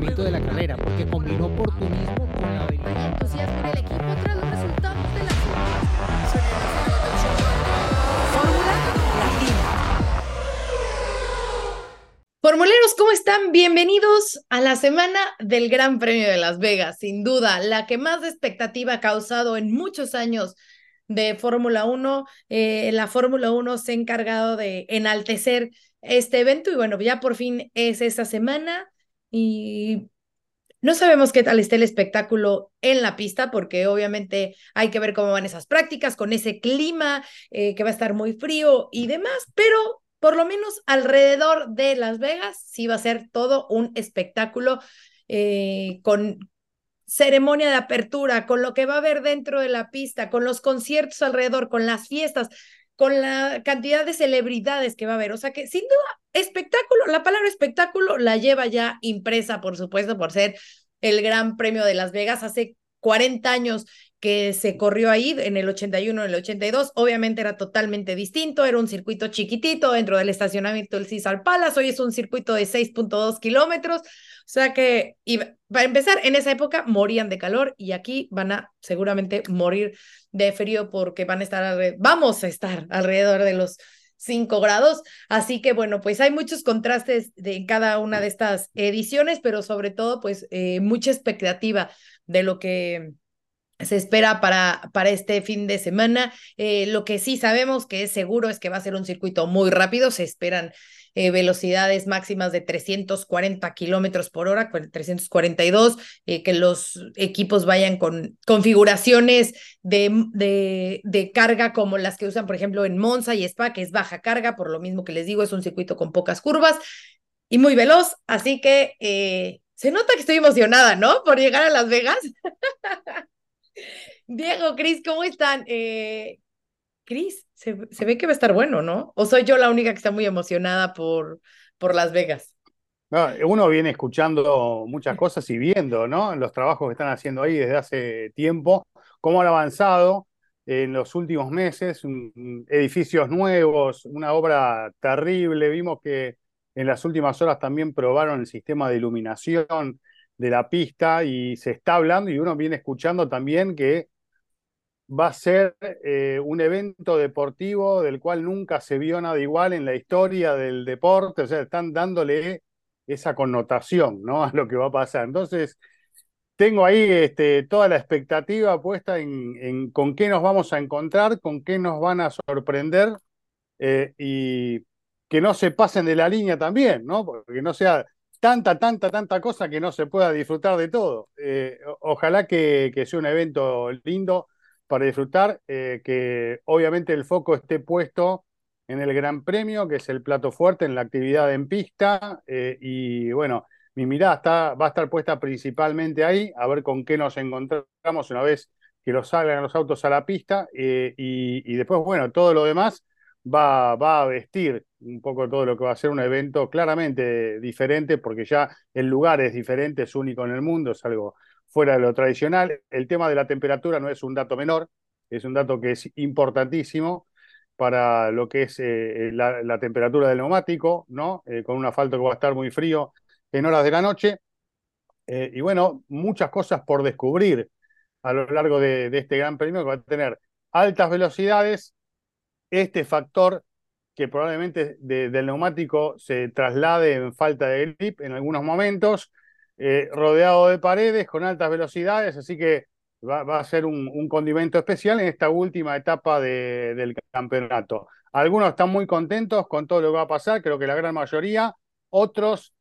funcionamiento de la carrera, porque combinó oportunismo con la habilidad. entusiasmo en el equipo tras los resultados de la Fórmula Latina. Formuleros, ¿cómo están? Bienvenidos a la semana del Gran Premio de Las Vegas, sin duda, la que más expectativa ha causado en muchos años de Fórmula 1. Eh, la Fórmula 1 se ha encargado de enaltecer este evento y bueno, ya por fin es esta semana y no sabemos qué tal está el espectáculo en la pista, porque obviamente hay que ver cómo van esas prácticas con ese clima eh, que va a estar muy frío y demás, pero por lo menos alrededor de Las Vegas sí va a ser todo un espectáculo eh, con ceremonia de apertura, con lo que va a haber dentro de la pista, con los conciertos alrededor, con las fiestas, con la cantidad de celebridades que va a haber. O sea que sin duda, espectáculo, la palabra espectáculo la lleva ya impresa, por supuesto, por ser el Gran Premio de Las Vegas. Hace 40 años que se corrió ahí, en el 81, en el 82, obviamente era totalmente distinto, era un circuito chiquitito dentro del estacionamiento del Cesar Palace, hoy es un circuito de 6.2 kilómetros, sea que, para empezar, en esa época morían de calor y aquí van a seguramente morir de frío porque van a estar, vamos a estar alrededor de los 5 grados. Así que bueno, pues hay muchos contrastes de, cada una de estas ediciones, pero sobre todo pues eh, mucha expectativa de lo que se espera para, para este fin de semana. Eh, lo que sí sabemos que es seguro es que va a ser un circuito muy rápido, se esperan eh, velocidades máximas de 340 kilómetros por hora, 342, eh, que los equipos vayan con configuraciones de, de, de, carga como las que usan, por ejemplo, en Monza y Spa, que es baja carga, por lo mismo que les digo, es un circuito con pocas curvas y muy veloz, así que eh, se nota que estoy emocionada, ¿no? Por llegar a Las Vegas. Diego, Cris, ¿cómo están? Eh, Cris, se, ve que va a estar bueno, ¿no? ¿O soy yo la única que está muy emocionada por, por Las Vegas? No, uno viene escuchando muchas cosas y viendo, ¿no? Los trabajos que están haciendo ahí desde hace tiempo, cómo han avanzado en los últimos meses, edificios nuevos, una obra terrible. Vimos que en las últimas horas también probaron el sistema de iluminación de la pista y se está hablando y uno viene escuchando también que va a ser eh, un evento deportivo del cual nunca se vio nada igual en la historia del deporte, o sea, están dándole esa connotación ¿no? a lo que va a pasar. Entonces, tengo ahí este, toda la expectativa puesta en, en, con qué nos vamos a encontrar, con qué nos van a sorprender eh, y que no se pasen de la línea también, ¿no? Porque no sea tanta, tanta, tanta cosa que no se pueda disfrutar de todo. Eh, ojalá que, sea un evento lindo para disfrutar, eh, que obviamente el foco esté puesto en el Gran Premio, que es el plato fuerte en la actividad en pista, eh, y bueno, mi mirada está, va a estar puesta principalmente ahí, a ver con qué nos encontramos una vez que los salgan los autos a la pista, y después, bueno, todo lo demás va, va a vestir un poco todo lo que va a ser un evento claramente diferente, porque ya el lugar es diferente, es único en el mundo, es algo fuera de lo tradicional. El tema de la temperatura no es un dato menor, es un dato que es importantísimo para lo que es eh, la, temperatura del neumático, ¿no? Eh, con un asfalto que va a estar muy frío en horas de la noche. Eh, y bueno, muchas cosas por descubrir a lo largo de, de este gran premio que va a tener altas velocidades, este factor que probablemente de, del neumático se traslade en falta de grip en algunos momentos, eh, rodeado de paredes con altas velocidades, así que va, a ser un, un, condimento especial en esta última etapa de, del campeonato. Algunos están muy contentos con todo lo que va a pasar, creo que la gran mayoría, otros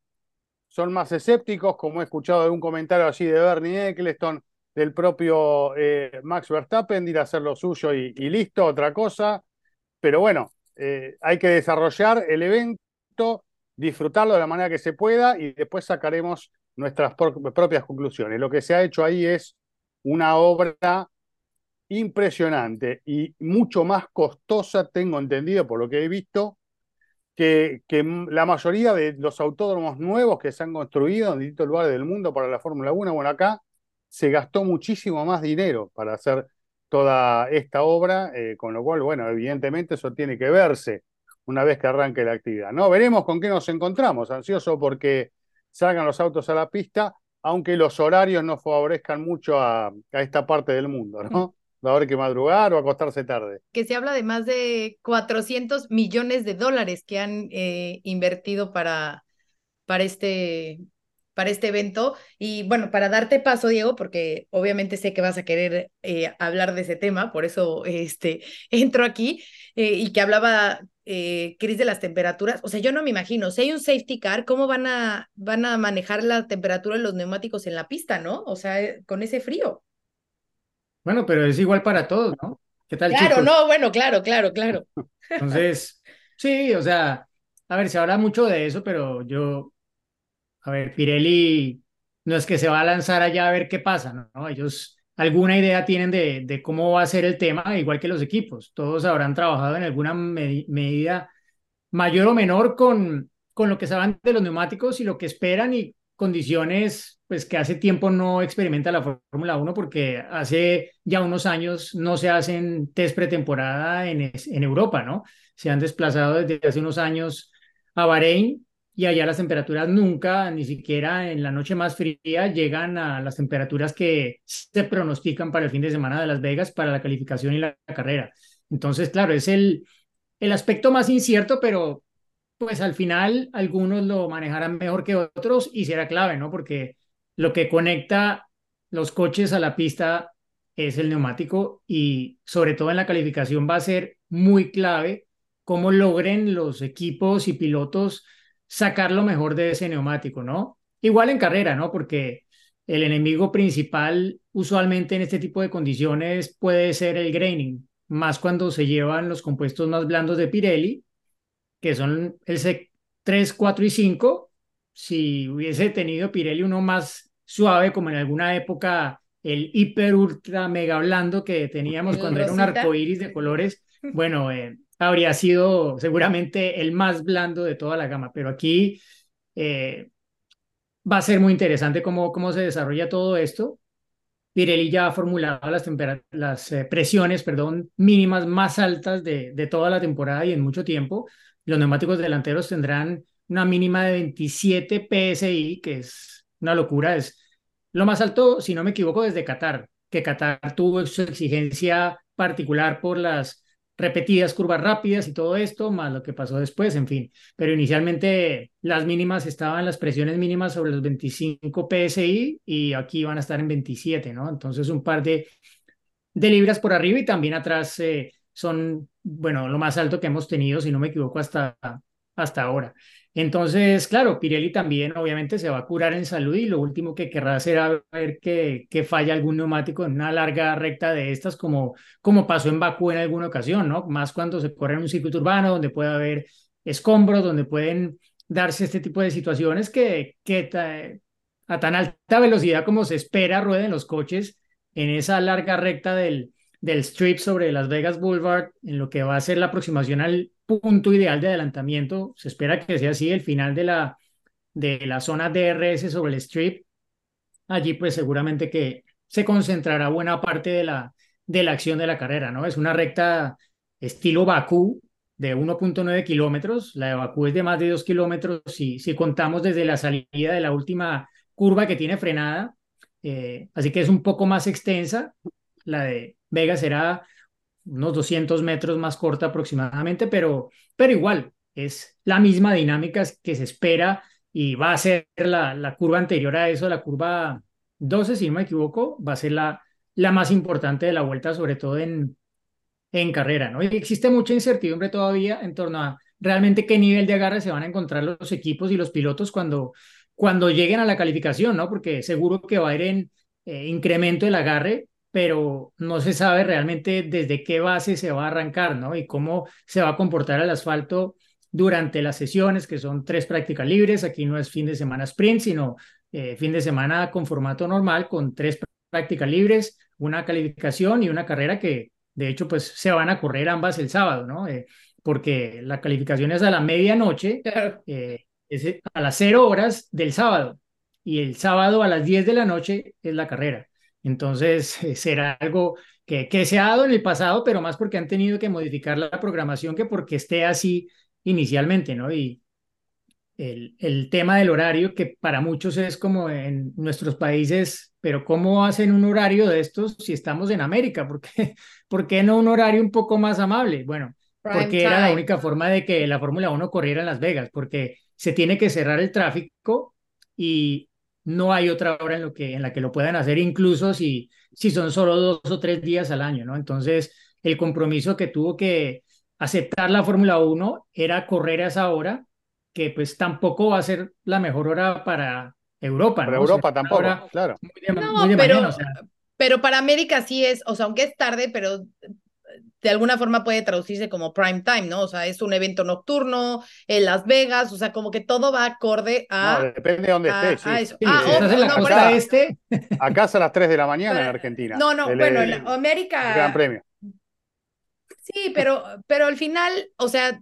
son más escépticos, como he escuchado algún comentario así de Bernie Eccleston, del propio eh, Max Verstappen, de ir a hacer lo suyo y listo, otra cosa. Pero bueno, eh, hay que desarrollar el evento, disfrutarlo de la manera que se pueda y después sacaremos nuestras propias conclusiones. Lo que se ha hecho ahí es una obra impresionante y mucho más costosa, tengo entendido por lo que he visto, que, que la mayoría de los autódromos nuevos que se han construido en distintos lugares del mundo para la Fórmula 1, bueno, acá se gastó muchísimo más dinero para hacer toda esta obra, eh, con lo cual, bueno, evidentemente eso tiene que verse una vez que arranque la actividad. No, veremos con qué nos encontramos, ansioso porque salgan los autos a la pista, aunque los horarios no favorezcan mucho a, a esta parte del mundo, ¿no? Va a haber que madrugar o acostarse tarde. Que se habla de más de 400 millones de dólares que han eh, invertido para, para este, para este evento. Y bueno, para darte paso, Diego, porque obviamente sé que vas a querer eh, hablar de ese tema, por eso este, entro aquí, eh, y que hablaba eh, Cris de las temperaturas. O sea, yo no me imagino, si hay un safety car, ¿cómo van a, van a manejar la temperatura de los neumáticos en la pista, no? O sea, eh, con ese frío. Bueno, pero es igual para todos, ¿no? ¿Qué tal, Claro, chicos? no, bueno, claro, claro, claro. Entonces, sí, o sea, a ver, se habla mucho de eso, pero yo, a ver, Pirelli no es que se va a lanzar allá a ver qué pasa, ¿no? Ellos alguna idea tienen de, de cómo va a ser el tema, igual que los equipos. Todos habrán trabajado en alguna me- medida mayor o menor con, con lo que saben de los neumáticos y lo que esperan y condiciones pues que hace tiempo no experimenta la Fórmula 1 porque hace ya unos años no se hacen test pretemporada en, en Europa, ¿no? Se han desplazado desde hace unos años a Bahrein y allá las temperaturas nunca, ni siquiera en la noche más fría, llegan a las temperaturas que se pronostican para el fin de semana de Las Vegas para la calificación y la carrera. Entonces, claro, es el, el aspecto más incierto, pero pues al final algunos lo manejarán mejor que otros y será clave, ¿no? Porque lo que conecta los coches a la pista es el neumático y sobre todo en la calificación va a ser muy clave cómo logren los equipos y pilotos sacar lo mejor de ese neumático, ¿no? Igual en carrera, ¿no? Porque el enemigo principal usualmente en este tipo de condiciones puede ser el graining, más cuando se llevan los compuestos más blandos de Pirelli, que son el C3, 4 y 5. Si hubiese tenido Pirelli uno más suave, como en alguna época el hiper ultra mega blando que teníamos cuando era un arco iris de colores, bueno, eh, habría sido seguramente el más blando de toda la gama, pero aquí eh, va a ser muy interesante cómo, cómo se desarrolla todo esto. Pirelli ya ha formulado las, las eh, presiones perdón, mínimas más altas de, de toda la temporada y en mucho tiempo. Los neumáticos delanteros tendrán una mínima de 27 PSI, que es una locura, es lo más alto, si no me equivoco, desde Qatar, que Qatar tuvo su exigencia particular por las repetidas curvas rápidas y todo esto, más lo que pasó después, en fin. Pero inicialmente las mínimas estaban, las presiones mínimas sobre los 25 PSI y aquí van a estar en 27, ¿no? Entonces un par de, libras por arriba y también atrás eh, son, bueno, lo más alto que hemos tenido, si no me equivoco, hasta, hasta ahora. Entonces, claro, Pirelli también obviamente se va a curar en salud y lo último que querrá será ver que, que falla algún neumático en una larga recta de estas, como, como pasó en Bakú en alguna ocasión, ¿no? Más cuando se corre en un circuito urbano donde puede haber escombros, donde pueden darse este tipo de situaciones que, que a tan alta velocidad como se espera rueden los coches en esa larga recta del, del strip sobre Las Vegas Boulevard, en lo que va a ser la aproximación al punto ideal de adelantamiento. Se espera que sea así el final de la, de la zona DRS sobre el strip. Allí pues seguramente que se concentrará buena parte de la, de la acción de la carrera, ¿no? Es una recta estilo Bakú de 1.9 kilómetros. La de Bakú es de más de 2 kilómetros si, si contamos desde la salida de la última curva que tiene frenada. Eh, así que es un poco más extensa. La de Vegas será unos 200 metros más corta aproximadamente, pero, pero igual es la misma dinámica que se espera y va a ser la, la curva anterior a eso, la curva 12, si no me equivoco, va a ser la, la más importante de la vuelta, sobre todo en, en carrera, ¿no? Y existe mucha incertidumbre todavía en torno a realmente qué nivel de agarre se van a encontrar los equipos y los pilotos cuando, cuando lleguen a la calificación, ¿no? Porque seguro que va a ir en eh, incremento el agarre, pero no se sabe realmente desde qué base se va a arrancar, ¿no? Y cómo se va a comportar el asfalto durante las sesiones, que son tres prácticas libres. Aquí no es fin de semana sprint, sino eh, fin de semana con formato normal, con tres prácticas libres, una calificación y una carrera que, de hecho, pues se van a correr ambas el sábado, ¿no? Eh, porque la calificación es a la medianoche, eh, es a las cero horas del sábado, y el sábado a las 10 de la noche es la carrera. Entonces, será algo que, que se ha dado en el pasado, pero más porque han tenido que modificar la programación que porque esté así inicialmente, ¿no? Y el, el tema del horario, que para muchos es como en nuestros países, pero ¿cómo hacen un horario de estos si estamos en América? ¿Por qué, ¿Por qué no un horario un poco más amable? Bueno, Prime porque era la única forma de que la Fórmula 1 corriera en Las Vegas, porque se tiene que cerrar el tráfico y no hay otra hora en, lo que, en la que lo puedan hacer, incluso si, si son solo dos o tres días al año, ¿no? Entonces, el compromiso que tuvo que aceptar la Fórmula 1 era correr a esa hora, que pues tampoco va a ser la mejor hora para Europa, Para ¿no? O sea, Europa tampoco, claro. muy de, No, muy de pero, mañana, o sea, pero para América sí es, o sea, aunque es tarde, pero de alguna forma puede traducirse como prime time, ¿no? O sea, es un evento nocturno en Las Vegas, o sea, como que todo va acorde No, a... depende de dónde a- estés, a sí. eso. sí, Ah, si estás ojo, en la no, por costa eso- este, Acá es a las 3 de la mañana en Argentina. No, no, el- bueno, el- en América... el Gran Premio. Sí, pero, pero al final, o sea,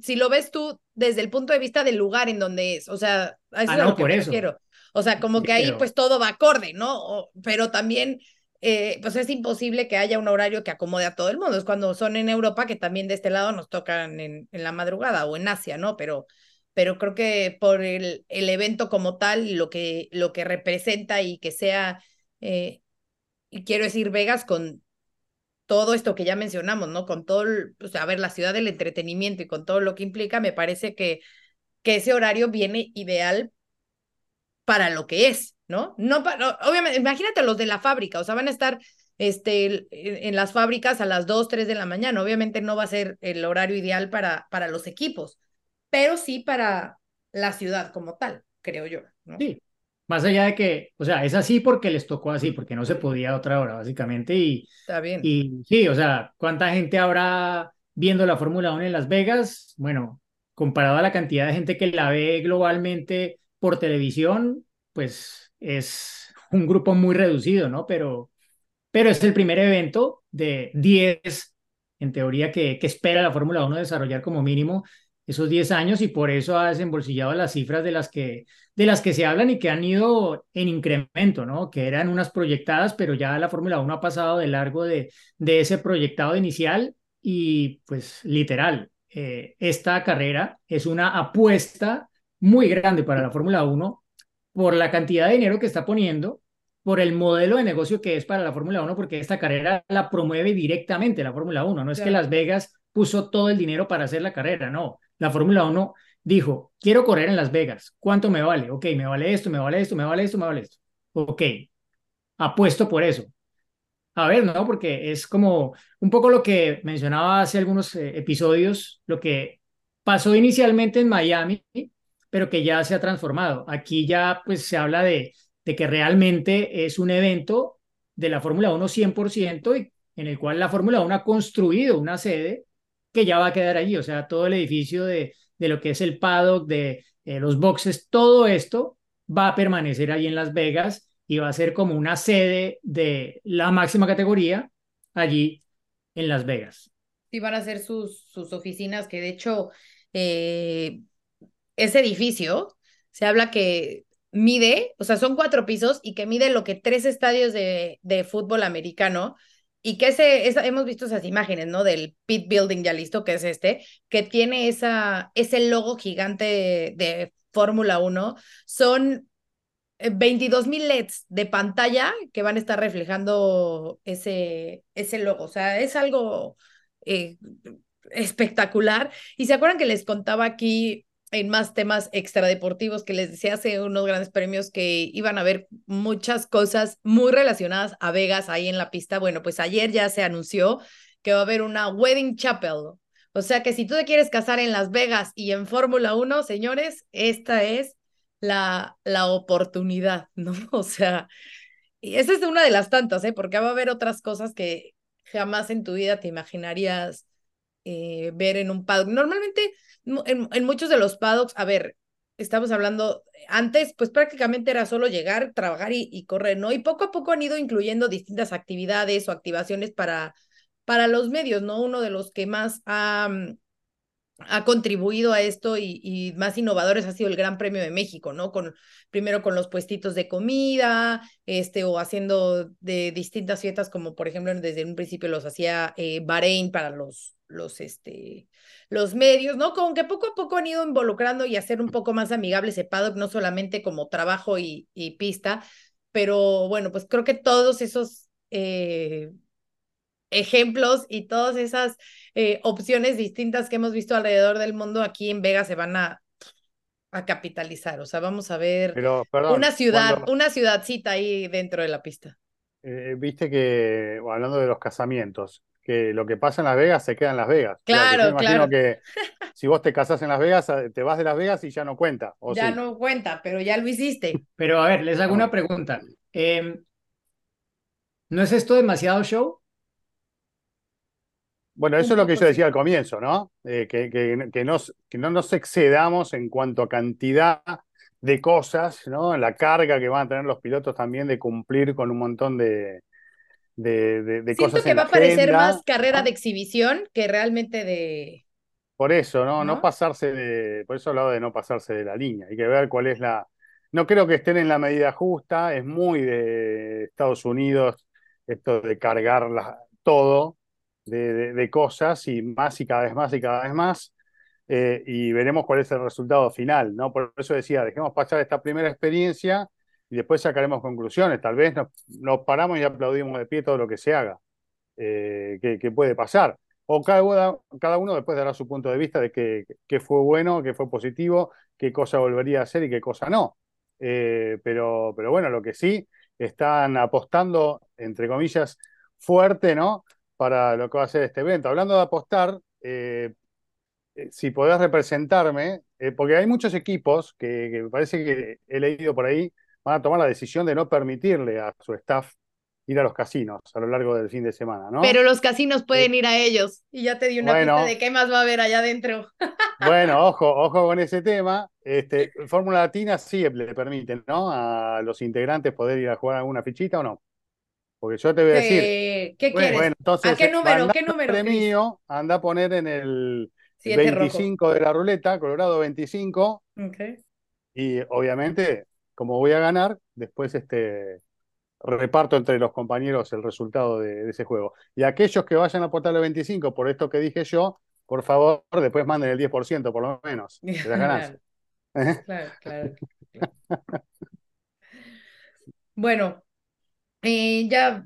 si lo ves tú desde el punto de vista del lugar en donde es, o sea, eso Ah, es no, lo que por eso. refiero. O sea, como que ahí pues todo va acorde, ¿no? O- pero también, eh, pues es imposible que haya un horario que acomode a todo el mundo. Es cuando son en Europa, que también de este lado nos tocan en, en la madrugada o en Asia, ¿no? Pero, pero creo que por el, el evento como tal, lo que, lo que representa y que sea, eh, y quiero decir, Vegas con todo esto que ya mencionamos, ¿no? Con todo, el- sea, a ver, la ciudad del entretenimiento y con todo lo que implica, me parece que, que ese horario viene ideal para lo que es, ¿no? No obviamente, imagínate los de la fábrica, o sea, van a estar este, en, en las fábricas a las 2, 3 de la mañana, obviamente no va a ser el horario ideal para, para los equipos, pero sí para la ciudad como tal, creo yo, ¿no? Sí, más allá de que, o sea, es así porque les tocó así, porque no se podía a otra hora, básicamente. Y, Está bien. y sí, o sea, ¿cuánta gente habrá viendo la Fórmula 1 en Las Vegas? Bueno, comparado a la cantidad de gente que la ve globalmente por televisión, pues es un grupo muy reducido, ¿no? Pero, pero es el primer evento de 10, en teoría, que, que espera la Fórmula 1 desarrollar como mínimo esos 10 años y por eso ha desembolsillado las cifras de las que, de las que se hablan y que han ido en incremento, ¿no? Que eran unas proyectadas, pero ya la Fórmula 1 ha pasado de largo de, de ese proyectado inicial y pues literal, eh, esta carrera es una apuesta muy grande para la Fórmula 1 por la cantidad de dinero que está poniendo, por el modelo de negocio que es para la Fórmula 1, porque esta carrera la promueve directamente la Fórmula 1. No es que. Las Vegas puso todo el dinero para hacer la carrera, no. La Fórmula 1 dijo, quiero correr en Las Vegas, ¿cuánto me vale? Ok, me vale esto, me vale esto, me vale esto, me vale esto. Ok, apuesto por eso. A ver, ¿no? Porque es como un poco lo que mencionaba hace algunos eh, episodios, lo que pasó inicialmente en Miami, pero que ya se ha transformado. Aquí ya pues se habla de, que realmente es un evento de la Fórmula 1 100% y en el cual la Fórmula 1 ha construido una sede que ya va a quedar allí, o sea, todo el edificio de, de lo que es el paddock, de eh, los boxes, todo esto va a permanecer allí en Las Vegas y va a ser como una sede de la máxima categoría allí en Las Vegas. Sí, van a ser sus, sus oficinas, que de hecho eh, ese edificio se habla que mide, o sea, son cuatro pisos y que mide lo que tres estadios de, de fútbol americano y que ese, esa, hemos visto esas imágenes, ¿no? Del pit building ya listo, que es este, que tiene esa, ese logo gigante de, Fórmula 1. Son 22 mil LEDs de pantalla que van a estar reflejando ese, ese logo. O sea, es algo eh, espectacular. Y se acuerdan que les contaba aquí en más temas extradeportivos que les decía hace unos grandes premios que iban a ver muchas cosas muy relacionadas a Vegas ahí en la pista. Bueno, pues ayer ya se anunció que va a haber una wedding chapel. O sea que si tú te quieres casar en Las Vegas y en Fórmula 1, señores, esta es la, la oportunidad, ¿no? O sea, y esa es una de las tantas, ¿eh? Porque va a haber otras cosas que jamás en tu vida te imaginarías eh, ver en un paddock. Normalmente, en, en, muchos de los paddocks, a ver, estamos hablando, antes, pues prácticamente era solo llegar, trabajar y, y correr, ¿no? Y poco a poco han ido incluyendo distintas actividades o activaciones para, para los medios, ¿no? Uno de los que más ha ha contribuido a esto y, y, más innovadores ha sido el Gran Premio de México, ¿no? Con, primero con los puestitos de comida, este, o haciendo de distintas fiestas, como por ejemplo desde un principio los hacía eh, Bahrein para los, los, este, los medios, ¿no? Como que poco a poco han ido involucrando y hacer un poco más amigable ese paddock, no solamente como trabajo y, y pista, pero bueno, pues creo que todos esos eh, ejemplos y todas esas eh, opciones distintas que hemos visto alrededor del mundo aquí en Vegas se van a, a capitalizar. O sea, vamos a ver Pero, perdón, una ciudad, cuando- una ciudadcita ahí dentro de la pista. eh, viste que, hablando de los casamientos, que lo que pasa en Las Vegas se queda en Las Vegas. O sea, que Claro, yo imagino claro. que si vos te casás en Las Vegas, eh, te vas de Las Vegas y ya no cuenta. ¿o ya sí? no cuenta, pero ya lo hiciste. Pero a ver, les hago Ah. una pregunta. Em, ¿no es esto demasiado show? Bueno, eso es lo que yo decía al comienzo, ¿no? Eh, que, que, que, no, que no nos excedamos en cuanto a cantidad de cosas, ¿no? La carga que van a tener los pilotos también de cumplir con un montón de, de, de- de Siento cosas que en va a parecer más carrera de exhibición que realmente de. Por eso, ¿no? No ¿No? pasarse de, por eso hablaba de no pasarse de la línea. Hay que ver cuál es la. No creo que estén en la medida justa, es muy de Estados Unidos esto de cargar la- todo de, de- de cosas y más y cada vez más y cada vez más. eh, y veremos cuál es el resultado final, ¿no? Por eso decía, dejemos pasar esta primera experiencia y después sacaremos conclusiones. Tal vez nos, nos paramos y aplaudimos de pie todo lo que se haga, eh, que, que puede pasar. O cada, cada uno después dará su punto de vista de qué, qué fue bueno, qué fue positivo, qué cosa volvería a hacer y qué cosa no. Eh, pero, pero bueno, lo que sí, están apostando, entre comillas, fuerte, ¿no? Para lo que va a ser este evento. Hablando de apostar, eh, eh, si podés representarme, porque hay muchos equipos que, que parece que he leído por ahí, van a tomar la decisión de no permitirle a su staff ir a los casinos a lo largo del fin de semana, ¿no? Pero los casinos pueden ir a ellos. Y ya te di una Bueno. pista de qué más va a haber allá adentro. Bueno, ojo, ojo con ese tema. Este, Fórmula Latina sí le permiten, ¿no? A los integrantes poder ir a jugar alguna fichita o no. Porque yo te voy a decir, ¿Qué, qué Bueno, quieres? bueno, entonces, ¿A qué número? anda ¿Qué número, mío, anda a poner en el Siete rojo. 25 de la ruleta, Colorado 25, Ok. y obviamente, como voy a ganar, después este reparto entre los compañeros el resultado de, de ese juego. Y aquellos que vayan a aportar el 25 por esto que dije yo, por favor, después manden el 10% por lo menos de las ganancias. Claro, claro, claro, claro. Bueno, eh, ya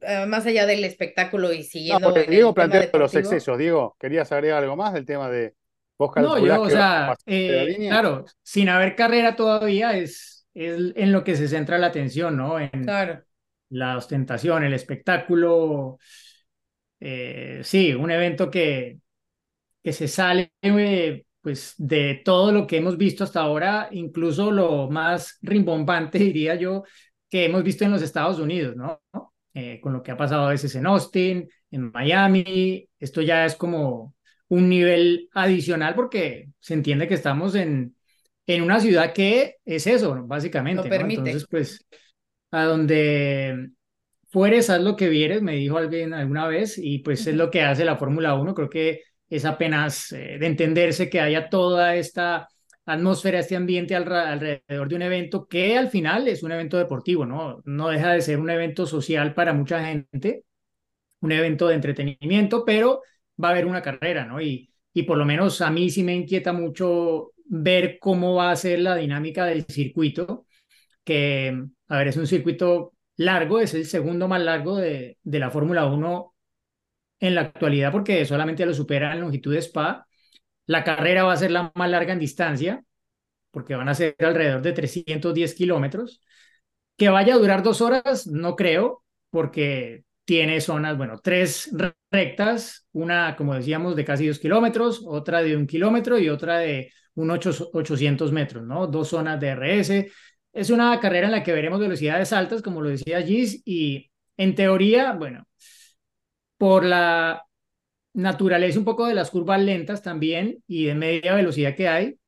eh, más allá del espectáculo y No, siguiendo porque Diego planteó los excesos. Diego, ¿querías agregar algo más del tema de vos No, yo, o sea, eh, claro, sin haber carrera todavía es, es en lo que se centra la atención, ¿no? En Claro. la ostentación, el espectáculo. eh, sí, un evento que, que se sale eh, pues de todo lo que hemos visto hasta ahora, incluso lo más rimbombante, diría yo, que hemos visto en los Estados Unidos, ¿no? Eh, con lo que ha pasado a veces en Austin, en Miami, esto ya es como un nivel adicional porque se entiende que estamos en, en una ciudad que es eso, ¿no? básicamente, Lo ¿no? permite. Entonces, pues, a donde fueres, haz lo que vieres, me dijo alguien alguna vez, y pues es lo que hace la Fórmula 1. Creo que es apenas eh, de entenderse que haya toda esta atmósfera, este ambiente alrededor de un evento que al final es un evento deportivo, ¿no? No deja de ser un evento social para mucha gente, un evento de entretenimiento, pero va a haber una carrera, ¿no? Y, y por lo menos a mí sí me inquieta mucho ver cómo va a ser la dinámica del circuito, que, a ver, es un circuito largo, es el segundo más largo de, de la Fórmula 1 en la actualidad porque solamente lo supera en longitud de Spa. La carrera va a ser la más larga en distancia porque van a ser alrededor de 310 kilómetros. Que vaya a durar dos horas, no creo, porque tiene zonas, bueno, tres rectas, una, como decíamos, de casi dos kilómetros, otra de un kilómetro y otra de un 800 metros, ¿no? Dos zonas de RS. Es una carrera en la que veremos velocidades altas, como lo decía Gis, y en teoría, bueno, por la naturaleza un poco de las curvas lentas también y de media velocidad que hay,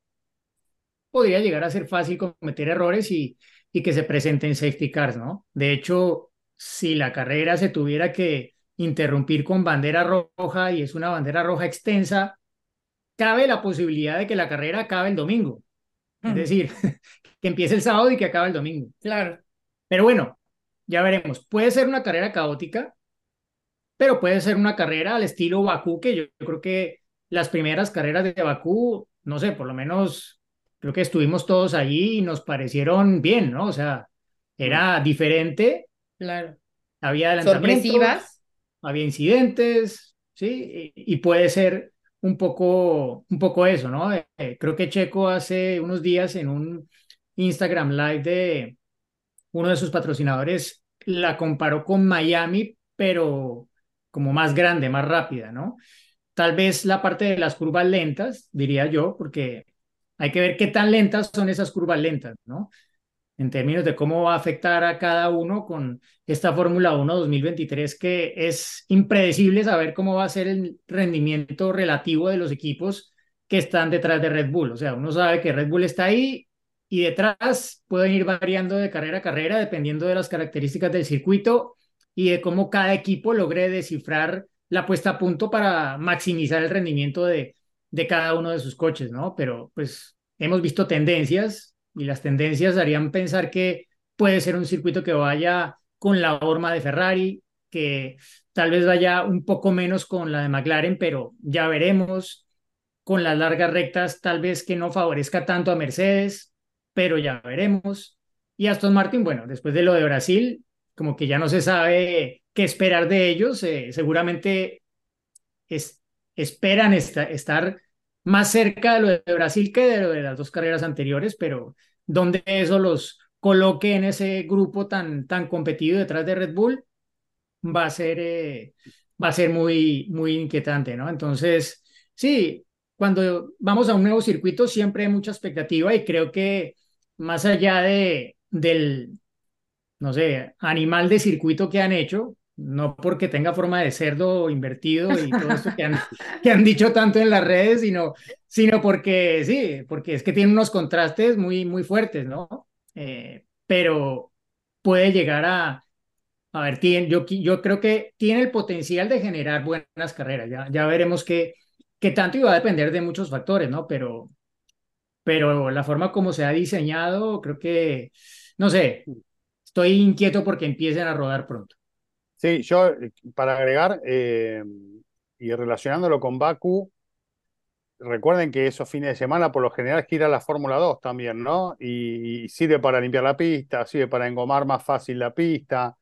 podría llegar a ser fácil cometer errores y, y que se presenten safety cars, ¿no? De hecho, si la carrera se tuviera que interrumpir con bandera roja y es una bandera roja extensa, cabe la posibilidad de que la carrera acabe el domingo. Es decir, que empiece el sábado y que acabe el domingo. Claro. Pero bueno, ya veremos. Puede ser una carrera caótica, pero puede ser una carrera al estilo Bakú, que yo, yo creo que las primeras carreras de Bakú, no sé, por lo menos creo que estuvimos todos allí y nos parecieron bien, ¿no? O sea, era diferente, Claro. había adelantamientos, Sorpresivas. había incidentes, ¿sí? Y, y puede ser un poco, un poco eso, ¿no? Eh, eh, creo que Checo hace unos días en un Instagram Live de uno de sus patrocinadores la comparó con Miami, pero como más grande, más rápida, ¿no? Tal vez la parte de las curvas lentas, diría yo, porque hay que ver qué tan lentas son esas curvas lentas, ¿no? En términos de cómo va a afectar a cada uno con esta Fórmula 1 2023, que es impredecible saber cómo va a ser el rendimiento relativo de los equipos que están detrás de Red Bull. O sea, uno sabe que Red Bull está ahí y detrás pueden ir variando de carrera a carrera dependiendo de las características del circuito y de cómo cada equipo logre descifrar la puesta a punto para maximizar el rendimiento de, de cada uno de sus coches, ¿no? Pero pues hemos visto tendencias y las tendencias harían pensar que puede ser un circuito que vaya con la horma de Ferrari, que tal vez vaya un poco menos con la de McLaren, pero ya veremos. Con las largas rectas, tal vez que no favorezca tanto a Mercedes, pero ya veremos. Y Aston Martin, bueno, después de lo de Brasil, como que ya no se sabe qué esperar de ellos. Eh, seguramente es, esperan esta, estar más cerca de lo de Brasil que de lo de las dos carreras anteriores, pero donde eso los coloque en ese grupo tan, tan competido detrás de Red Bull, va a ser, eh, va a ser muy, muy inquietante, ¿no? Entonces, sí, cuando vamos a un nuevo circuito siempre hay mucha expectativa y creo que más allá de, del, no sé, animal de circuito que han hecho, no porque tenga forma de cerdo invertido y todo esto que han, que han dicho tanto en las redes, sino, sino porque sí, porque es que tiene unos contrastes muy, muy fuertes, ¿no? Eh, pero puede llegar a, a ver, tiene, yo, yo creo que tiene el potencial de generar buenas carreras, ya, ya veremos qué, qué tanto y va a depender de muchos factores, ¿no? Pero, pero la forma como se ha diseñado, creo que, no sé, estoy inquieto porque empiecen a rodar pronto. Sí, yo para agregar eh, y relacionándolo con Baku, recuerden que esos fines de semana por lo general gira la Fórmula 2 también, ¿no? Y, y, sirve para limpiar la pista, sirve para engomar más fácil la pista,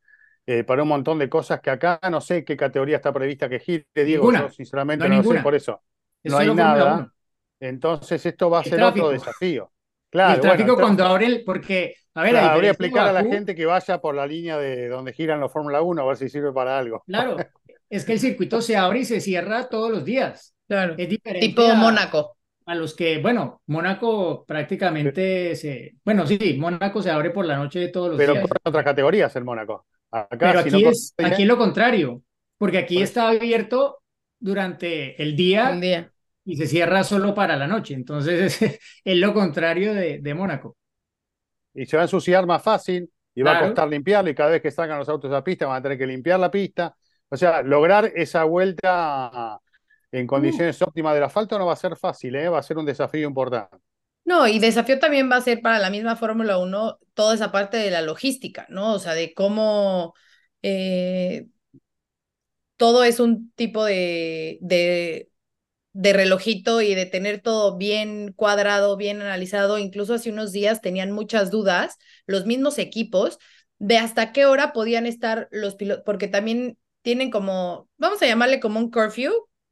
eh, para un montón de cosas que acá no sé qué categoría está prevista que gire, Diego, ninguna. yo sinceramente no, no, sé por eso. Es no hay nada. 1. Entonces esto va a El ser tráfico. otro desafío. Y Claro, el tráfico bueno, cuando abre el, porque, a ver, a Claro, habría explicar a la Bakú, gente que vaya por la línea de donde giran los Fórmula 1 a ver si sirve para algo. Claro, es que el circuito se abre y se cierra todos los días. Claro. Es diferente Tipo a, Mónaco. a los que, bueno, Mónaco prácticamente se, bueno, sí, Mónaco se abre por la noche de todos los Pero días. corre otras categorías en Mónaco. Acá, Pero si aquí no es, corre- aquí es lo contrario, porque aquí está abierto durante el día Un día. Y se cierra solo para la noche. Entonces es, es lo contrario de, de Mónaco. y se va a ensuciar más fácil y va a costar limpiarlo y cada vez que salgan los autos a la pista van a tener que limpiar la pista. O sea, lograr esa vuelta en condiciones óptimas del asfalto no va a ser fácil, ¿eh? Va a ser un desafío importante. No, y desafío también va a ser para la misma Fórmula 1 toda esa parte de la logística, ¿no? O sea, de cómo eh, todo es un tipo de, de, de relojito y de tener todo bien cuadrado, bien analizado. Incluso hace unos días tenían muchas dudas los mismos equipos de hasta qué hora podían estar los pilotos, porque también tienen como, vamos a llamarle como un curfew,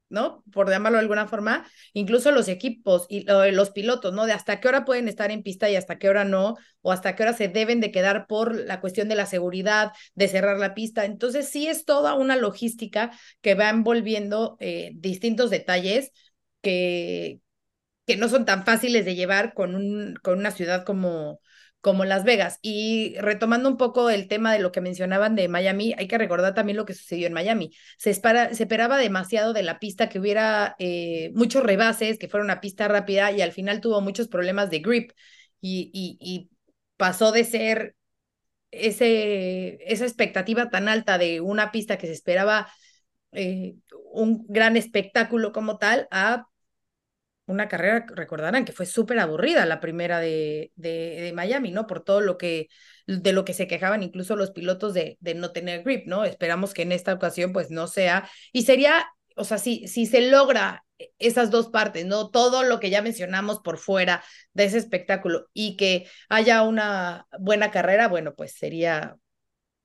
¿no? Por llamarlo de alguna forma, incluso los equipos y los pilotos, ¿no? De hasta qué hora pueden estar en pista y hasta qué hora no, o hasta qué hora se deben de quedar por la cuestión de la seguridad, de cerrar la pista. Entonces, sí es toda una logística que va envolviendo eh, distintos detalles que, que no son tan fáciles de llevar con, un, con una ciudad como, como Las Vegas. Y retomando un poco el tema de lo que mencionaban de Miami, hay que recordar también lo que sucedió en Miami. Se, espera, se esperaba demasiado de la pista, que hubiera eh, muchos rebases, que fuera una pista rápida y al final tuvo muchos problemas de grip y, pasó de ser ese, esa expectativa tan alta de una pista que se esperaba eh, un gran espectáculo como tal a una carrera, recordarán, que fue súper aburrida la primera de, de, de, Miami, ¿no? Por todo lo que, de lo que se quejaban incluso los pilotos de, de no tener grip, ¿no? Esperamos que en esta ocasión pues no sea, y sería, o sea, si, si se logra esas dos partes, ¿no? Todo lo que ya mencionamos por fuera de ese espectáculo y que haya una buena carrera, bueno, pues sería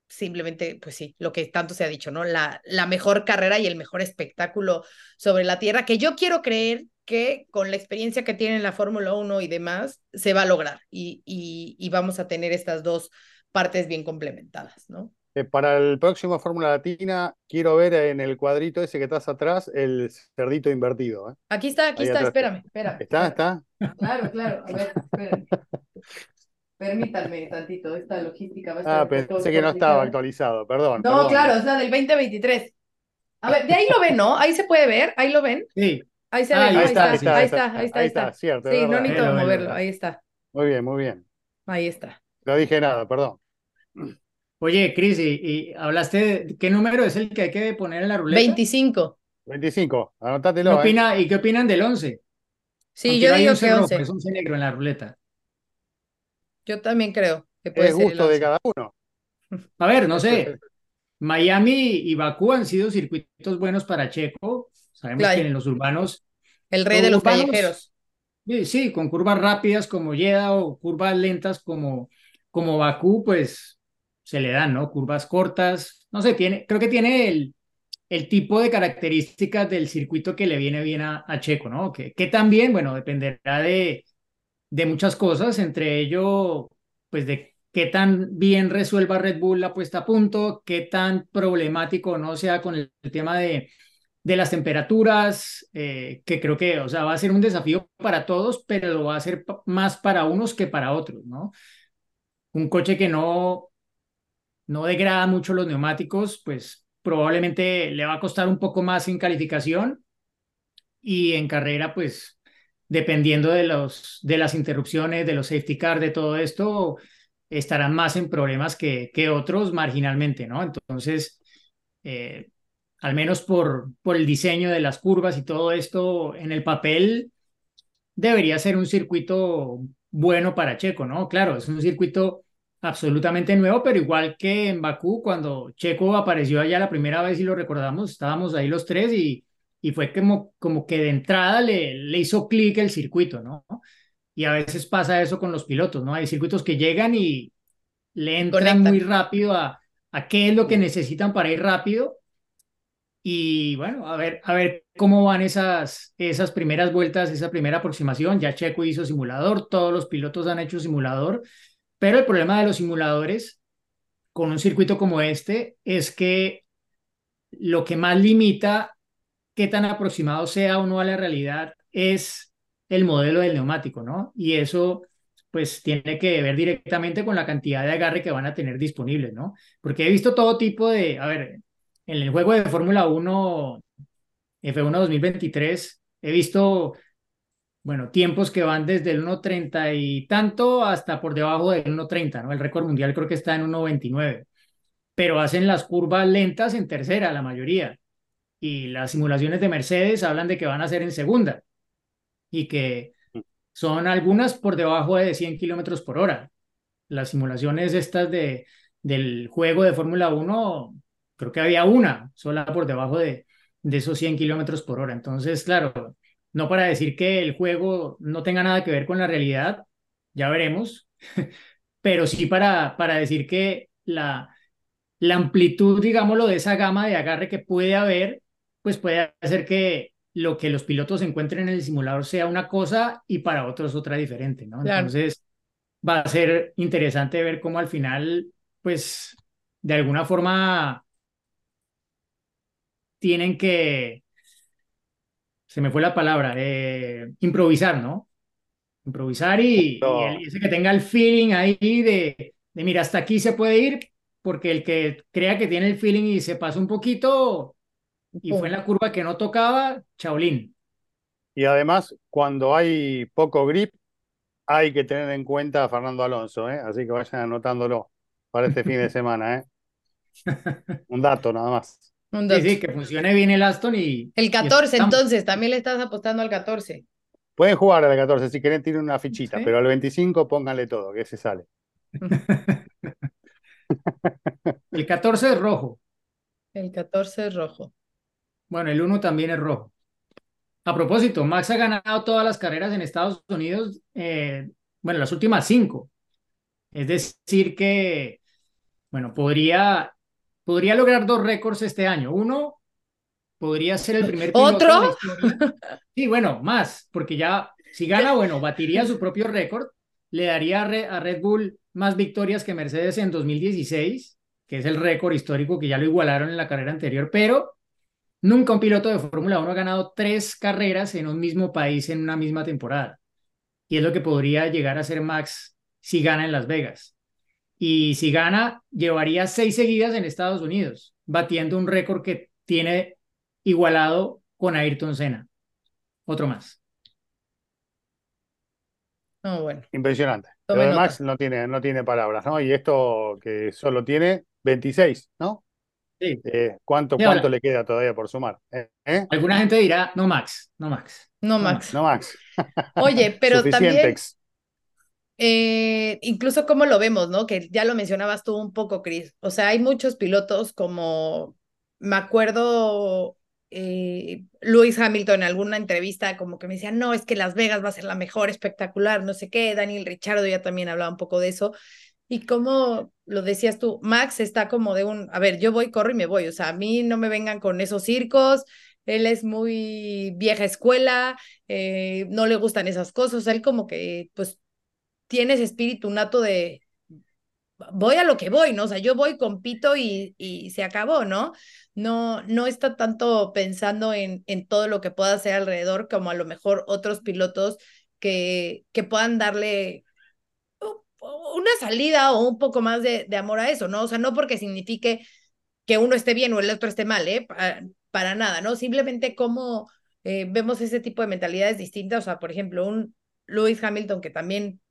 simplemente, pues sí, lo que tanto se ha dicho, ¿no? La, la mejor carrera y el mejor espectáculo sobre la Tierra, que yo quiero creer que con la experiencia que tiene la Fórmula 1 y demás, se va a lograr y, y, y, vamos a tener estas dos partes bien complementadas, ¿no? Eh, para el próximo Fórmula Latina, quiero ver en el cuadrito ese que estás atrás el cerdito invertido. ¿eh? Aquí está, aquí Ahí está, atrás. espérame, espérame. ¿Está? ¿Está? Claro, claro, a ver, espérame. Permítanme tantito, esta logística va a estar Ah, pensé que no estaba actualizado, perdón. No, perdón. claro, es la del 2023. A ver, de ahí lo ven, ¿no? Ahí se puede ver, ahí lo ven. Sí, Ahí se Ah, ve, ahí ahí está, está, ahí ahí está, ahí está, ahí está. cierto, es Sí, no necesito moverlo, ahí está, Muy bien, muy bien. ahí está. No dije nada, perdón. Oye, Cris, y, y hablaste de qué número es el que hay que poner en la ruleta. 25. 25, ¿Qué anótatelo. ¿eh? opina, ¿Y qué opinan del 11? Sí, Aunque yo no digo once que rojo, 11. Es 11 negro en la ruleta. Yo también creo que puede Es ser el gusto de 11. cada uno. A ver, no sé. Miami y Bakú han sido circuitos buenos para Checo. Sabemos Claro. que en los urbanos, El rey de los urbanos, callejeros. sí, sí, con curvas rápidas como Jeddah o curvas lentas como, como Bakú, pues se le dan, ¿no? Curvas cortas. No sé, tiene, creo que tiene el, el tipo de características del circuito que le viene bien a, a Checo, ¿no? Que, que también, bueno, dependerá de, de muchas cosas, entre ello, pues de qué tan bien resuelva Red Bull la puesta a punto, qué tan problemático no sea con el tema de, de las temperaturas, eh, que creo que, o sea, va a ser un desafío para todos, pero lo va a ser más para unos que para otros, ¿no? Un coche que no, no degrada mucho los neumáticos, pues probablemente le va a costar un poco más en calificación y en carrera, pues dependiendo de, los, de las interrupciones, de los safety car, de todo esto, estarán más en problemas que, que otros marginalmente, ¿no? Entonces, eh, al menos por, por el diseño de las curvas y todo esto en el papel, debería ser un circuito bueno para Checo, ¿no? Claro, es un circuito absolutamente nuevo, pero igual que en Bakú, cuando Checo apareció allá la primera vez y lo recordamos, estábamos ahí los tres y, y fue como, como que de entrada le, le hizo clic el circuito, ¿no? Y a veces pasa eso con los pilotos, ¿no? Hay circuitos que llegan y le entran muy rápido a, a qué es lo que necesitan para ir rápido. Y bueno, a ver, a ver cómo van esas, esas primeras vueltas, esa primera aproximación. Ya Checo hizo simulador, todos los pilotos han hecho simulador, pero el problema de los simuladores con un circuito como este es que lo que más limita qué tan aproximado sea o no a la realidad es el modelo del neumático, ¿no? Y eso pues tiene que ver directamente con la cantidad de agarre que van a tener disponibles, ¿no? Porque he visto todo tipo de, a ver, en el juego de Fórmula 1 F1 2023 he visto, bueno, tiempos que van desde el 1.30 y tanto hasta por debajo del 1.30, ¿no? El récord mundial creo que está en 1.29, pero hacen las curvas lentas en tercera, la mayoría. Y las simulaciones de Mercedes hablan de que van a ser en segunda y que son algunas por debajo de 100 kilómetros por hora. Las simulaciones estas de, del juego de Fórmula 1, creo que había una sola por debajo de, de esos 100 kilómetros por hora. Entonces, claro, no para decir que el juego no tenga nada que ver con la realidad, ya veremos, pero sí para, para decir que la, la amplitud, digámoslo, de esa gama de agarre que puede haber, pues puede hacer que lo que los pilotos encuentren en el simulador sea una cosa y para otros otra diferente, ¿no? Claro. Entonces, va a ser interesante ver cómo al final, pues, de alguna forma tienen que, se me fue la palabra, eh, improvisar, ¿no? Improvisar y, No. y el- ese que tenga el feeling ahí de, de, mira, hasta aquí se puede ir, porque el que crea que tiene el feeling y se pasa un poquito y fue en la curva que no tocaba, chaolín. Y además, cuando hay poco grip, hay que tener en cuenta a Fernando Alonso, ¿eh? Así que vayan anotándolo para este fin de semana, ¿eh? Un dato nada más. Un Sí, dato. sí, que funcione bien el Aston y... El y 14, estamos. entonces, también le estás apostando al 14. Pueden jugar a la 14 si quieren, tienen una fichita, Sí. pero al 25 pónganle todo, que ese sale. El 14 es rojo. El 14 es rojo. Bueno, el 1 también es rojo. A propósito, Max ha ganado todas las carreras en Estados Unidos, eh, bueno, las últimas cinco. Es decir, que, bueno, podría, podría lograr dos récords este año. Uno, podría ser el primer piloto ¿Otro? de la historia. Sí, bueno, más, porque ya, si gana, bueno, batiría su propio récord, le daría a Red Bull más victorias que Mercedes en 2016, que es el récord histórico que ya lo igualaron en la carrera anterior, pero Nunca un piloto de Fórmula 1 ha ganado tres carreras en un mismo país en una misma temporada. Y es lo que podría llegar a ser Max si gana en Las Vegas. Y si gana, llevaría seis seguidas en Estados Unidos, batiendo un récord que tiene igualado con Ayrton Senna. Otro más. No, bueno. Impresionante. Lo de. Max no tiene, no tiene palabras, ¿no? Y esto que solo tiene 26, ¿no? Sí. Eh, ¿cuánto, ahora- cuánto le queda todavía por sumar? ¿Eh? ¿Eh? Alguna gente dirá, no Max, no Max. No, No, Max. No, Max. Oye, pero también, eh, incluso como lo vemos, ¿no? Que ya lo mencionabas tú un poco, Chris. O sea, hay muchos pilotos como, me acuerdo, eh, Lewis Hamilton en alguna entrevista como que me decía, no, es que Las Vegas va a ser la mejor, espectacular, no sé qué. Daniel Richardo ya también hablaba un poco de eso. Y como lo decías tú, Max está como de un, a ver, yo voy, corro y me voy. O sea, a mí no me vengan con esos circos. Él es muy vieja escuela, eh, no le gustan esas cosas. Él como que, pues, tiene ese espíritu nato de voy a lo que voy, ¿no? O sea, yo voy, compito y, y se acabó, ¿no? No, no está tanto pensando en, en todo lo que pueda hacer alrededor como a lo mejor otros pilotos que, que puedan darle una salida o un poco más de, de amor a eso, ¿no? O sea, no porque signifique que uno esté bien o el otro esté mal, ¿eh? Para, para nada, ¿no? Simplemente como eh, vemos ese tipo de mentalidades distintas, o sea, por ejemplo, un Lewis Hamilton que también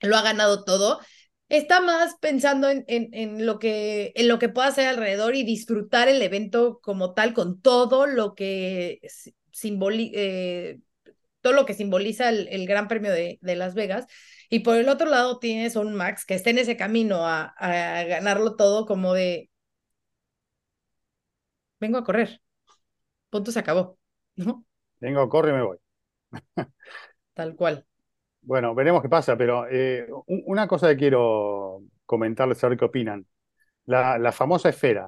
lo ha ganado todo, está más pensando en, en, en, lo que, en lo que pueda hacer alrededor y disfrutar el evento como tal, con todo lo que simboliza, eh, todo lo que simboliza el, el Gran Premio de, de, Las Vegas. Y por el otro lado tienes a un Max que está en ese camino a, a ganarlo todo como de, vengo a correr, punto se acabó, ¿no? Vengo, corre y me voy. Tal cual. Bueno, veremos qué pasa, pero eh, una cosa que quiero comentarles a ver qué opinan. La, la famosa esfera,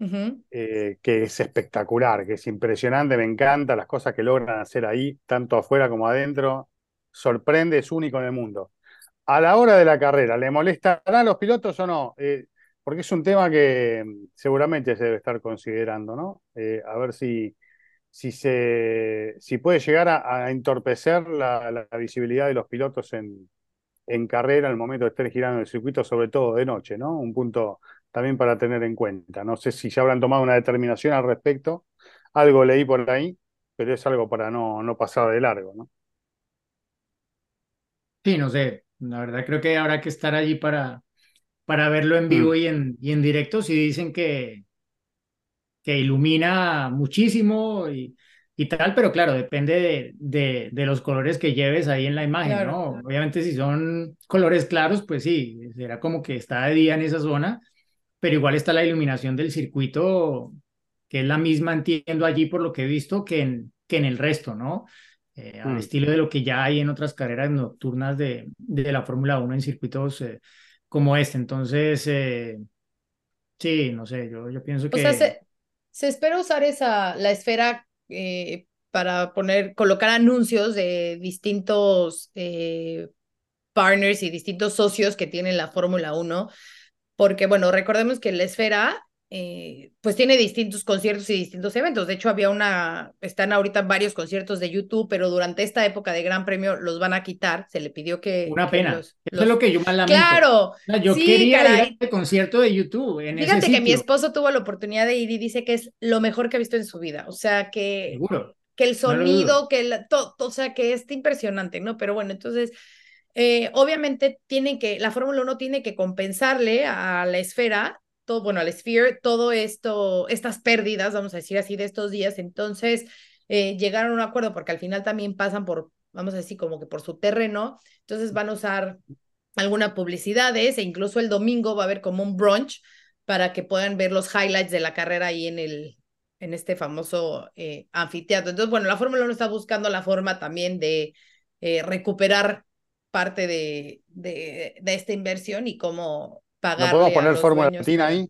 uh -huh. eh, que es espectacular, que es impresionante, me encanta las cosas que logran hacer ahí, tanto afuera como adentro, sorprende, es único en el mundo. A la hora de la carrera, ¿le molestarán a los pilotos o no? Eh, porque es un tema que seguramente se debe estar considerando, ¿no? A ver si, si, se, si puede llegar a, a entorpecer la, la, visibilidad de los pilotos en, en carrera al momento de estar girando el circuito, sobre todo de noche, ¿no? Un punto también para tener en cuenta. No sé si ya habrán tomado una determinación al respecto, algo leí por ahí, pero es algo para no, no pasar de largo, ¿no? Sí, no sé, la verdad creo que habrá que estar allí para, para verlo en vivo mm. y, en, y en directo. Si dicen que, que ilumina muchísimo y, y tal, pero claro, depende de, de, de, los colores que lleves ahí en la imagen, Claro, ¿no? claro. Obviamente si son colores claros, pues sí, será como que está de día en esa zona, pero igual está la iluminación del circuito, que es la misma, entiendo allí por lo que he visto, que en, que en el resto, ¿no? Eh, al Mm. estilo de lo que ya hay en otras carreras nocturnas de, de la Fórmula 1 en circuitos eh, como este. Entonces, eh, sí, no sé, yo, yo pienso que... O sea, se, se espera usar esa, la esfera eh, para poner, colocar anuncios de distintos eh, partners y distintos socios que tiene la Fórmula 1, porque bueno, recordemos que la esfera eh, pues tiene distintos conciertos y distintos eventos. De hecho, había una, están ahorita varios conciertos de YouTube, pero durante esta época de Gran Premio los van a quitar. Se le pidió que. Una que pena. los- Eso los- es lo que yo más lamento. Claro. O sea, yo sí, quería caray. ir al concierto de YouTube en Fíjate ese que mi esposo tuvo la oportunidad de ir y dice que es lo mejor que ha visto en su vida. O sea, que, Seguro. que el sonido, que el, todo, o sea, que es impresionante, ¿no? Pero bueno, entonces, eh, obviamente tienen que, la Fórmula 1 tiene que compensarle a la esfera, todo, bueno, al Sphere, todo esto, estas pérdidas, vamos a decir así, de estos días. Entonces, eh, llegaron a un acuerdo porque al final también pasan por vamos a decir, como que por su terreno. Entonces van a usar alguna publicidad ese, incluso el domingo va a haber como un brunch para que puedan ver los highlights de la carrera ahí en el en este famoso eh, anfiteatro. Entonces, bueno, la Fórmula 1 está buscando la forma también de eh, recuperar parte de, de, de, esta inversión y cómo pagar. ¿No podemos poner Fórmula Latina ahí?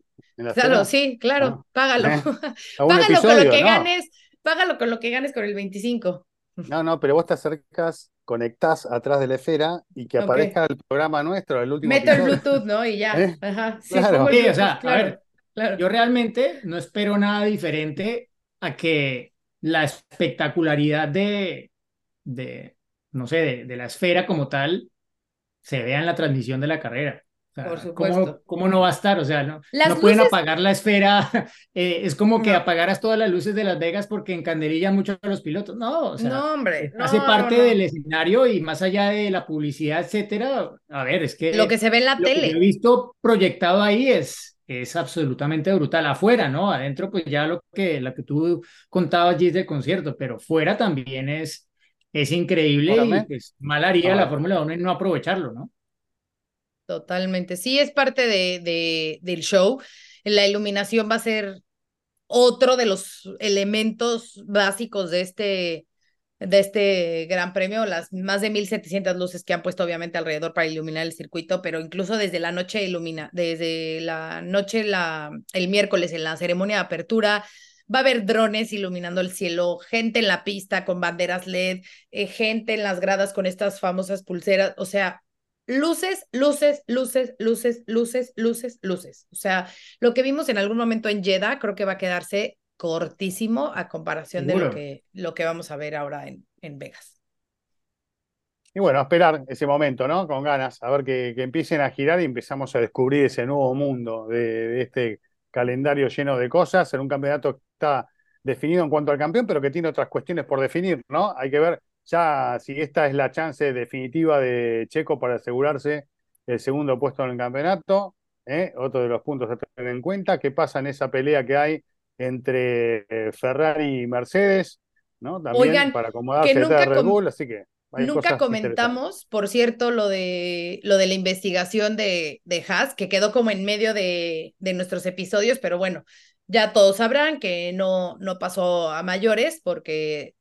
claro, sí, claro, ah, págalo. Eh, págalo episodio, con lo que ¿no? ganes, págalo con lo que ganes con el 25. No, no, pero vos te acercas, conectás atrás de la esfera y que aparezca okay. el programa nuestro, el último. Meto episodio. el Bluetooth, ¿no? Y ya. ¿Eh? Ajá. Sí, claro. o sea, a ver, claro. yo realmente no espero nada diferente a que la espectacularidad de, de no sé, de, de la esfera como tal se vea en la transmisión de la carrera. Por supuesto. ¿cómo, ¿cómo, no va a estar? O sea, no, Las no pueden luces- apagar la esfera. eh, es como que No. apagaras todas las luces de Las Vegas porque encanderillan mucho a los pilotos. No, o sea, no, hombre. no, hace parte no, no. del escenario y más allá de la publicidad, etcétera. A ver, es que Lo que se ve en la lo que yo he visto proyectado ahí es, es absolutamente brutal. Afuera, ¿no? Adentro, pues ya lo que, lo que tú contabas, Gis, del concierto, pero fuera también es, es increíble y Órale. pues mal haría la Fórmula 1 en no aprovecharlo, ¿no? Totalmente. Sí, es parte de, de, del show. La iluminación va a ser otro de los elementos básicos de este, de este gran premio. Las más de 1.700 luces que han puesto obviamente alrededor para iluminar el circuito, pero incluso desde la noche ilumina, desde la noche, la, el miércoles en la ceremonia de apertura. Va a haber drones iluminando el cielo, gente en la pista con banderas LED, eh, gente en las gradas con estas famosas pulseras. O sea, luces, luces, luces, luces, luces, luces, luces. O sea, lo que vimos en algún momento en Jeddah creo que va a quedarse cortísimo a comparación de lo que, lo que vamos a ver ahora en, en Vegas. Y bueno, a esperar ese momento, ¿no? Con ganas, a ver que, que empiecen a girar y empezamos a descubrir ese nuevo mundo de, de este calendario lleno de cosas, en un campeonato que está definido en cuanto al campeón, pero que tiene otras cuestiones por definir, ¿no? Hay que ver ya si esta es la chance definitiva de Checo para asegurarse el segundo puesto en el campeonato, ¿eh? otro de los puntos a tener en cuenta, qué pasa en esa pelea que hay entre eh, Ferrari y Mercedes, ¿no? También Oigan, para acomodarse que nunca Red com- Bull, así que Nunca comentamos, por cierto, lo de, lo de la investigación de, de Haas, que quedó como en medio de, de nuestros episodios, pero bueno, ya todos sabrán que no, no pasó a mayores porque,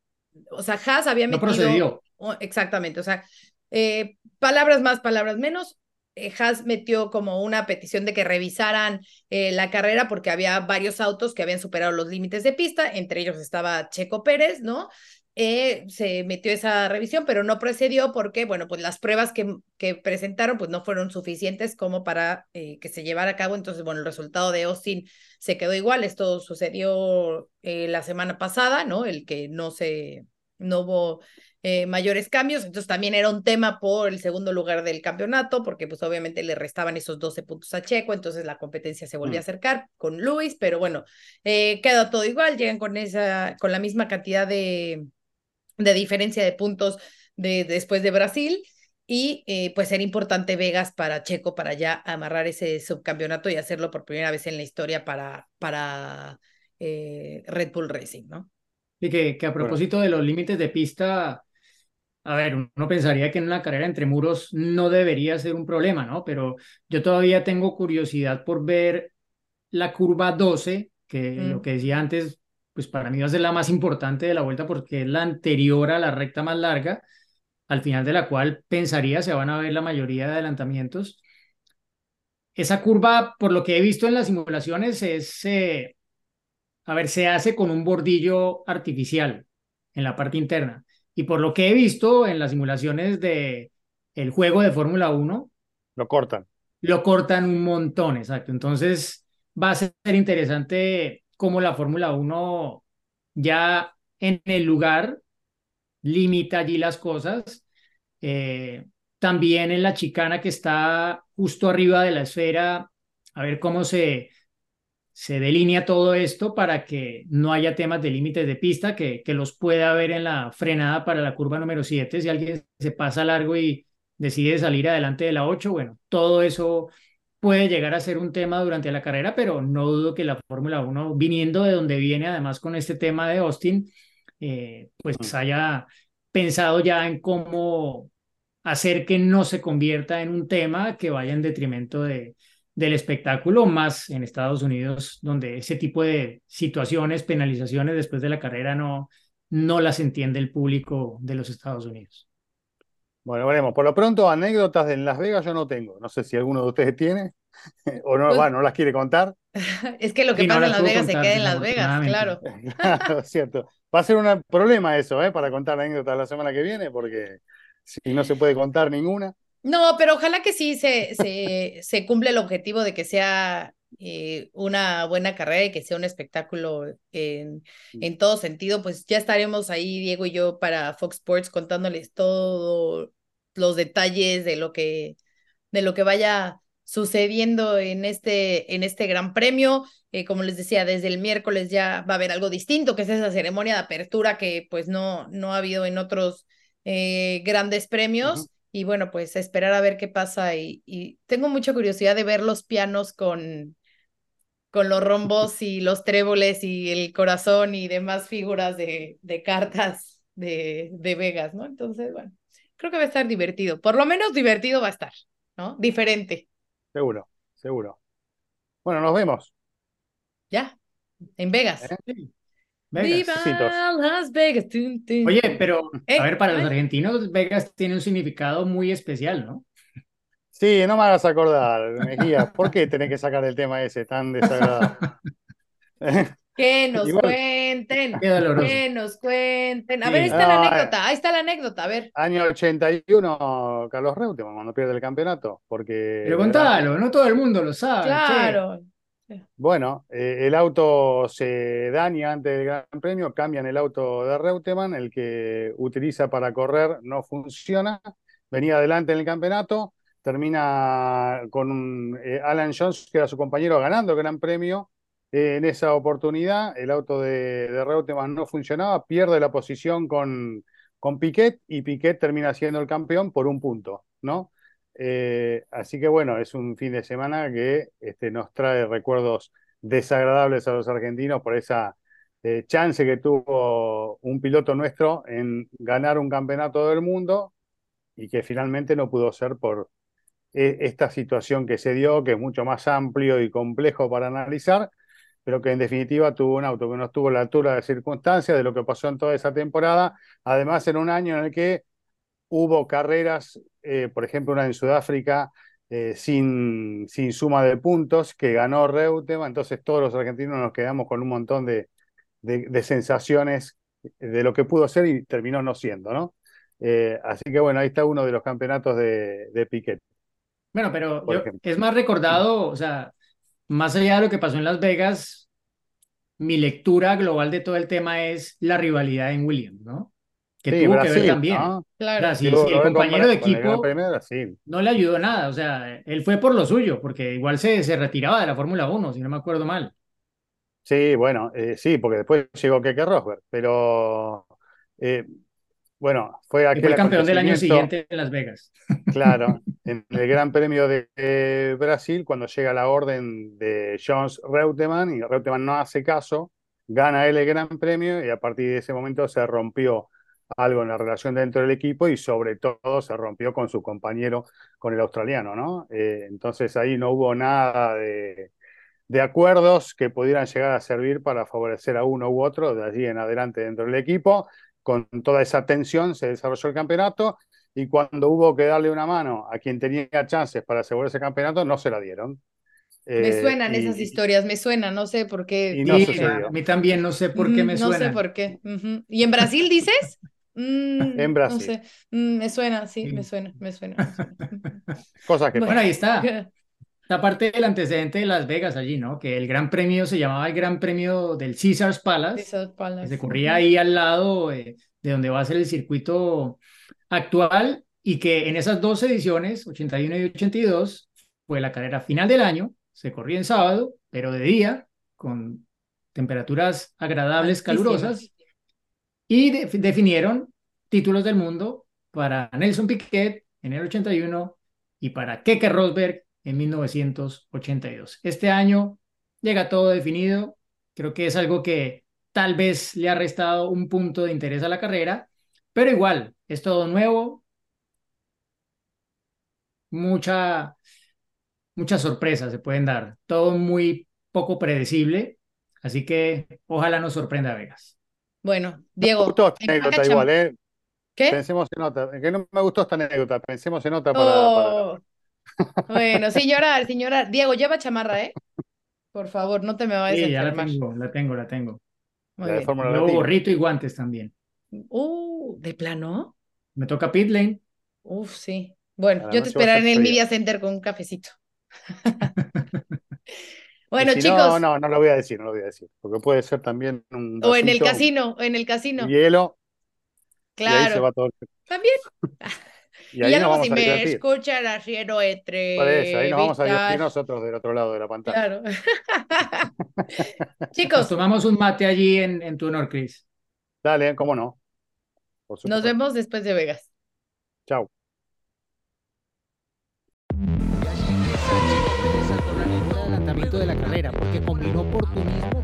o sea, Haas había No metido... procedió. Oh, Exactamente, o sea, eh, palabras más, palabras menos. eh, Haas metió como una petición de que revisaran eh, la carrera porque había varios autos que habían superado los límites de pista, entre ellos estaba Checo Pérez, ¿no? Eh, se metió esa revisión, pero no procedió porque, bueno, pues las pruebas que, que presentaron pues no fueron suficientes como para eh, que se llevara a cabo. Entonces, bueno, el resultado de Austin se quedó igual. Esto sucedió eh, la semana pasada, ¿no? El que no se, no hubo mayores cambios. Entonces también era un tema por el segundo lugar del campeonato, porque pues obviamente le restaban esos 12 puntos a Checo, entonces la competencia se volvió a Mm. acercar con Luis, pero bueno, queda todo igual, llegan con esa, con la misma cantidad de, de diferencia de puntos de, después de Brasil. Y eh, pues era importante Vegas para Checo para ya amarrar ese subcampeonato y hacerlo por primera vez en la historia para, para eh, Red Bull Racing, ¿no? Y que, que a propósito de los límites de pista, a ver, uno pensaría que en una carrera entre muros no debería ser un problema, ¿no? Pero yo todavía tengo curiosidad por ver la curva 12, que Mm. lo que decía antes, pues para mí va a ser la más importante de la vuelta porque es la anterior a la recta más larga, al final de la cual pensaría se van a ver la mayoría de adelantamientos. Esa curva, por lo que he visto en las simulaciones, es, eh, a ver, se hace con un bordillo artificial en la parte interna. Y por lo que he visto en las simulaciones de el juego de Fórmula 1, lo cortan. lo cortan un montón, exacto. Entonces va a ser interesante cómo la Fórmula 1 ya en el lugar limita allí las cosas. Eh, también en la chicana que está justo arriba de la esfera, a ver cómo se, se delinea todo esto para que no haya temas de límites de pista, que, que los pueda haber en la frenada para la curva número 7, si alguien se pasa largo y decide salir adelante de la 8, bueno, todo eso puede llegar a ser un tema durante la carrera, pero no dudo que la Fórmula 1, viniendo de donde viene, además con este tema de Austin, eh, pues haya pensado ya en cómo hacer que no se convierta en un tema que vaya en detrimento de, del espectáculo, más en Estados Unidos, donde ese tipo de situaciones, penalizaciones después de la carrera no, no las entiende el público de los Estados Unidos. Bueno, veremos. Por lo pronto, anécdotas de en Las Vegas yo no tengo. No sé si alguno de ustedes tiene o no, Pues- bueno, no las quiere contar. Es que lo que Sí, no pasa en las Vegas se queda en Las Vegas, claro. Claro, cierto. Va a ser un problema eso, ¿eh? Para contar anécdotas la semana que viene, porque si no se puede contar ninguna. No, pero ojalá que sí se, se, se cumpla el objetivo de que sea eh, una buena carrera y que sea un espectáculo en, en todo sentido. Pues ya estaremos ahí, Diego y yo, para Fox Sports contándoles todos los detalles de lo que, de lo que vaya sucediendo en este, en este gran premio. Eh, como les decía, desde el miércoles ya va a haber algo distinto, que es esa ceremonia de apertura que pues no, no ha habido en otros eh, grandes premios. Y bueno, pues esperar a ver qué pasa. Y, y tengo mucha curiosidad de ver los pianos con, con los rombos y los tréboles y el corazón y demás figuras de, de cartas de, de Vegas, ¿no? Entonces, bueno, creo que va a estar divertido. Por lo menos divertido va a estar, ¿no? Diferente. Seguro, seguro. Bueno, nos vemos. Ya, en Vegas. ¿Eh? Sí. Vegas. ¡Viva. Las Vegas! Tun, tun, Oye, pero Eh, a ver, para los ay. argentinos, Vegas tiene un significado muy especial, ¿no? Sí, no me hagas acordar, Mejía. ¿Por qué tenés que sacar el tema ese tan desagradable? Que nos Igual- cuenten, Qué doloroso. que nos cuenten. A Sí. ver, ahí está la Ah, anécdota, ahí está la anécdota, a ver. Año 81, Carlos Reutemann, cuando pierde el campeonato, porque Pero contalo, no todo el mundo lo sabe. che. Claro. Bueno, eh, el auto se daña antes del Gran Premio, cambian el auto de Reutemann, el que utiliza para correr no funciona, venía adelante en el campeonato, termina con un, eh, Alan Jones, que era su compañero, ganando el Gran Premio. En esa oportunidad, el auto de, de Reutemann no funcionaba, pierde la posición con, con Piquet y Piquet termina siendo el campeón por un punto, ¿no? Eh, así que bueno, es un fin de semana que este, nos trae recuerdos desagradables a los argentinos por esa eh, chance que tuvo un piloto nuestro en ganar un campeonato del mundo y que finalmente no pudo ser por eh, esta situación que se dio, que es mucho más amplio y complejo para analizar, pero que en definitiva tuvo un auto que no estuvo a la altura de circunstancias de lo que pasó en toda esa temporada, además en un año en el que hubo carreras, eh, por ejemplo, una en Sudáfrica, eh, sin, sin suma de puntos, que ganó Reutemann, entonces todos los argentinos nos quedamos con un montón de, de, de sensaciones de lo que pudo ser y terminó no siendo, ¿no? Eh, así que bueno, ahí está uno de los campeonatos de, de Piquet. Bueno, pero yo- es más recordado, o sea, más allá de lo que pasó en Las Vegas, mi lectura global de todo el tema es la rivalidad en Williams, ¿no? Que Sí, tuvo que Brasil, ver también. ¿no? Claro. si que el compañero de el equipo Brasil. no le ayudó nada, o sea, él fue por lo suyo, porque igual se, se retiraba de la Fórmula 1, si no me acuerdo mal. Sí, bueno, eh, sí, porque después llegó Keke Rosberg, pero eh, bueno, fue Que aquel fue campeón del año siguiente en Las Vegas. Claro, en el Gran Premio de eh, Brasil, cuando llega la orden de Jones Reutemann y Reutemann no hace caso, gana él el Gran Premio y a partir de ese momento se rompió algo en la relación dentro del equipo y sobre todo se rompió con su compañero, con el australiano, ¿no? Eh, entonces ahí no hubo nada de, de acuerdos que pudieran llegar a servir para favorecer a uno u otro de allí en adelante dentro del equipo. Con toda esa tensión se desarrolló el campeonato y cuando hubo que darle una mano a quien tenía chances para asegurar ese campeonato, no se la dieron. Me Eh, suenan y- esas historias, me suenan, no sé por qué. Y no Sí, sucedió. a mí también no sé por qué me Mm, No sé suena. por qué. ¿Y en Brasil dices? Mm, En No Brasil. sé. Mm, me suena, sí, me suena, me suena. me suena. Cosas que Bueno. Bueno, ahí está. Parte del antecedente de Las Vegas allí, ¿no? Que el Gran Premio se llamaba el Gran Premio del Caesars Palace. Esas que palas. se corría ahí al lado eh, de donde va a ser el circuito actual y que en esas dos ediciones, 81 y 82, fue la carrera final del año, se corría en sábado, pero de día, con temperaturas agradables, calurosas, y de- definieron títulos del mundo para Nelson Piquet en el 81 y para Keke Rosberg en 1982. Este año llega todo definido, creo que es algo que tal vez le ha restado un punto de interés a la carrera, Pero igual, es todo nuevo, mucha, muchas sorpresas se pueden dar, todo muy poco predecible, así que ojalá nos sorprenda Vegas. Bueno, Me Diego, gustó esta ¿en qué anécdota igual, ¿eh? ¿Qué? Pensemos en otra. Que no me gustó esta anécdota. Pensemos en otra para. para- Oh, Bueno, sin llorar, sin llorar. Diego, lleva chamarra, ¿eh? Por favor, no te me vayas a Sí, ya la enfermar. tengo, la tengo, la tengo. Muy la. Fórmula Luego gorrito y guantes también. Uh, ¿de plano? Me toca pit lane. Uf, sí. Bueno, A yo te a esperaré en el. Media Center con un cafecito. Y Bueno, si chicos, No, no, no lo voy a decir, no lo voy a decir. Porque puede ser también un. o en el casino, o en el casino. hielo. Y ahí se Claro, va todo. también. Y Y ahí ya nos luego vamos si a me divertir. escuchan haciendo Por eso, ahí nos vamos a divertir entrevistas. nosotros del otro lado de la pantalla. Claro. Nos Chicos, tomamos un mate allí en, en tu honor, Chris. Dale, cómo no. Nos vemos después de Vegas. Chao. de la carrera, porque combinó oportunismo